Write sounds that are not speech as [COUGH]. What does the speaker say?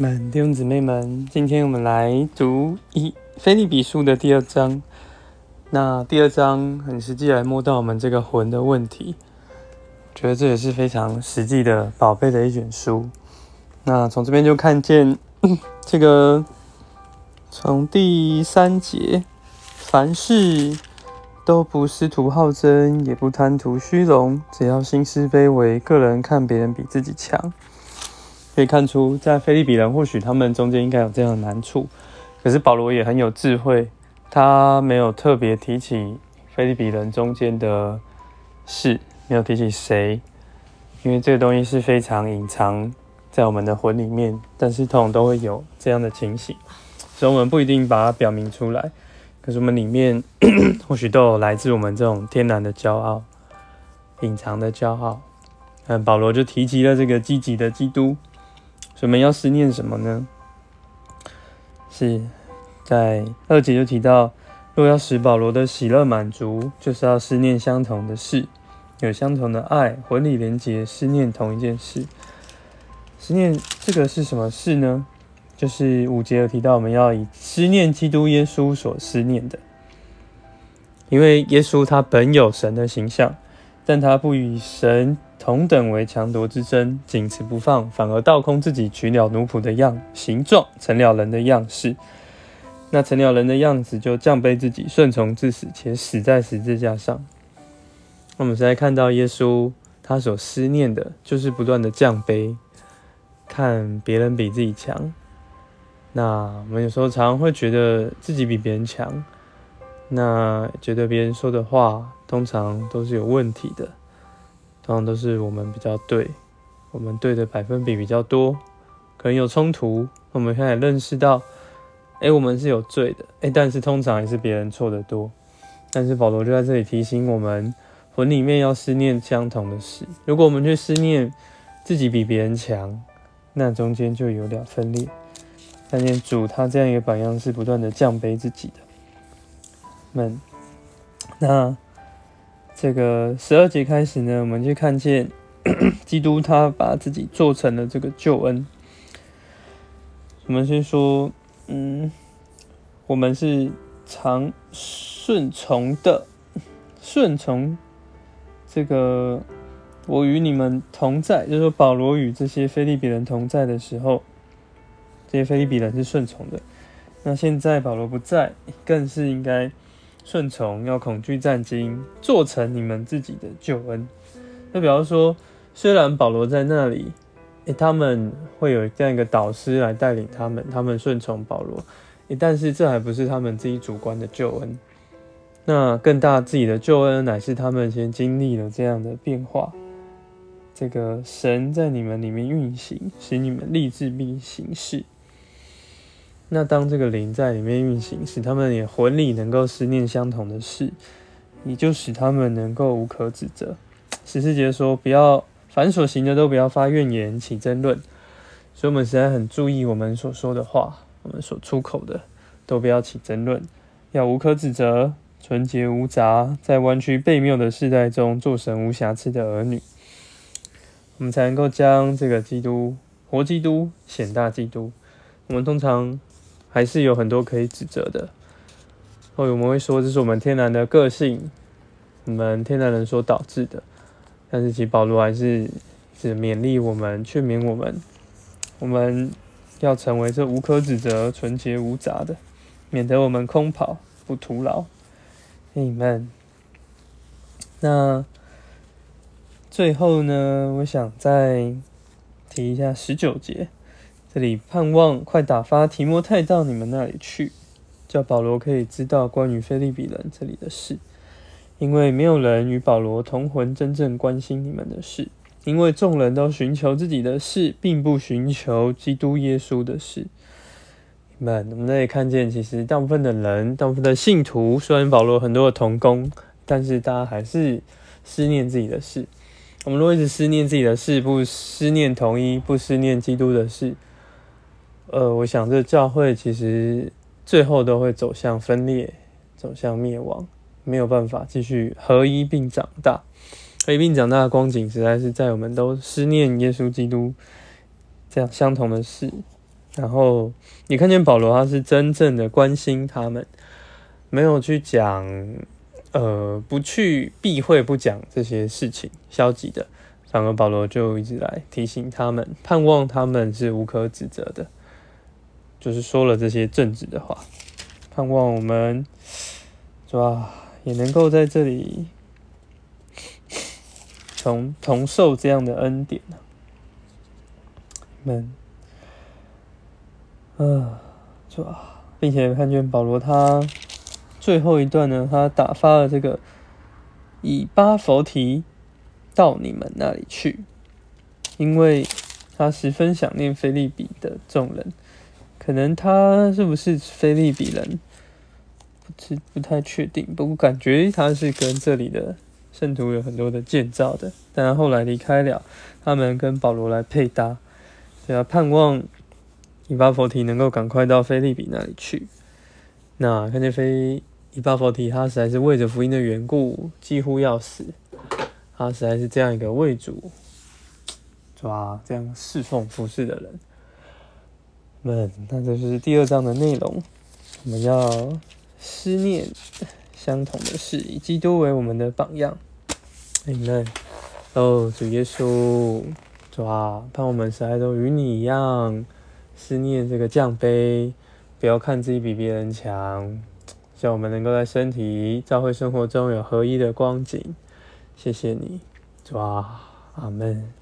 们弟兄姊妹们，今天我们来读一菲利比书的第二章。那第二章很实际来摸到我们这个魂的问题，觉得这也是非常实际的宝贝的一卷书。那从这边就看见 [COUGHS] 这个，从第三节，凡事都不是图好争，也不贪图虚荣，只要心思卑微，个人看别人比自己强。可以看出，在菲利比人或许他们中间应该有这样的难处，可是保罗也很有智慧，他没有特别提起菲利比人中间的事，没有提起谁，因为这个东西是非常隐藏在我们的魂里面，但是通常都会有这样的情形，所以我们不一定把它表明出来，可是我们里面 [COUGHS] 或许都有来自我们这种天然的骄傲，隐藏的骄傲。嗯，保罗就提及了这个积极的基督。我们要思念什么呢？是在二节就提到，若要使保罗的喜乐满足，就是要思念相同的事，有相同的爱，魂里连结，思念同一件事。思念这个是什么事呢？就是五节有提到，我们要以思念基督耶稣所思念的，因为耶稣他本有神的形象，但他不与神。同等为强夺之争，仅持不放，反而倒空自己，取了奴仆的样形状，成了人的样式。那成了人的样子，就降卑自己，顺从至死，且死在十字架上。我们现在看到耶稣，他所思念的，就是不断的降卑，看别人比自己强。那我们有时候常常会觉得自己比别人强，那觉得别人说的话，通常都是有问题的。通常都是我们比较对，我们对的百分比比较多，可能有冲突。我们开始认识到，哎，我们是有罪的，哎，但是通常也是别人错的多。但是保罗就在这里提醒我们，魂里面要思念相同的事。如果我们去思念自己比别人强，那中间就有点分裂。看见主他这样一个榜样是不断的降卑自己的。们，那。这个十二节开始呢，我们就看见 [COUGHS] 基督他把自己做成了这个救恩。我们先说，嗯，我们是常顺从的，顺从这个我与你们同在，就是说保罗与这些菲利比人同在的时候，这些菲利比人是顺从的。那现在保罗不在，更是应该。顺从要恐惧战惊，做成你们自己的救恩。那比方说，虽然保罗在那里，诶，他们会有这样一个导师来带领他们，他们顺从保罗，诶，但是这还不是他们自己主观的救恩。那更大自己的救恩，乃是他们先经历了这样的变化。这个神在你们里面运行，使你们立志并行事。那当这个灵在里面运行，使他们也魂里能够思念相同的事，你就使他们能够无可指责。十四节说：“不要凡所行的都不要发怨言起争论。”所以，我们实在很注意我们所说的话，我们所出口的都不要起争论，要无可指责，纯洁无杂，在弯曲悖谬的世代中做神无瑕疵的儿女，我们才能够将这个基督活基督显大基督。我们通常。还是有很多可以指责的，或者我们会说这是我们天然的个性，我们天然人所导致的。但是其保罗还是是勉励我们，劝勉我们，我们要成为这无可指责、纯洁无杂的，免得我们空跑不徒劳。你们，那最后呢，我想再提一下十九节。这里盼望快打发提摩太到你们那里去，叫保罗可以知道关于菲利比人这里的事，因为没有人与保罗同魂真正关心你们的事，因为众人都寻求自己的事，并不寻求基督耶稣的事。你们，我们可以看见，其实大部分的人，大部分的信徒，虽然保罗很多的同工，但是大家还是思念自己的事。我们如果一直思念自己的事，不思念同一，不思念基督的事。呃，我想这教会其实最后都会走向分裂，走向灭亡，没有办法继续合一并长大。合一并长大的光景，实在是在我们都思念耶稣基督这样相同的事，然后你看见保罗，他是真正的关心他们，没有去讲，呃，不去避讳不讲这些事情消极的，反而保罗就一直来提醒他们，盼望他们是无可指责的，就是说了这些正直的话，盼望我们是吧，也能够在这里同同受这样的恩典呢，们。啊，是吧？并且看见保罗他最后一段呢，他打发了这个以巴佛提到你们那里去，因为他十分想念菲利比的众人。可能他是不是菲利比人，不知不太确定。不过感觉他是跟这里的圣徒有很多的建造的，但他后来离开了，他们跟保罗来配搭，所以盼望。以巴佛提能够赶快到菲利比那里去。那看见菲以巴佛提，他实在是为着福音的缘故，几乎要死。他实在是这样一个为主，抓这样侍奉服侍的人。们，那这是第二章的内容。我们要思念相同的事，以基督为我们的榜样。你们，哦，主耶稣，主啊，盼我们实在都与你一样。思念这个降杯，不要看自己比别人强，希望我们能够在身体、教会生活中有合一的光景。谢谢你，主啊，阿门。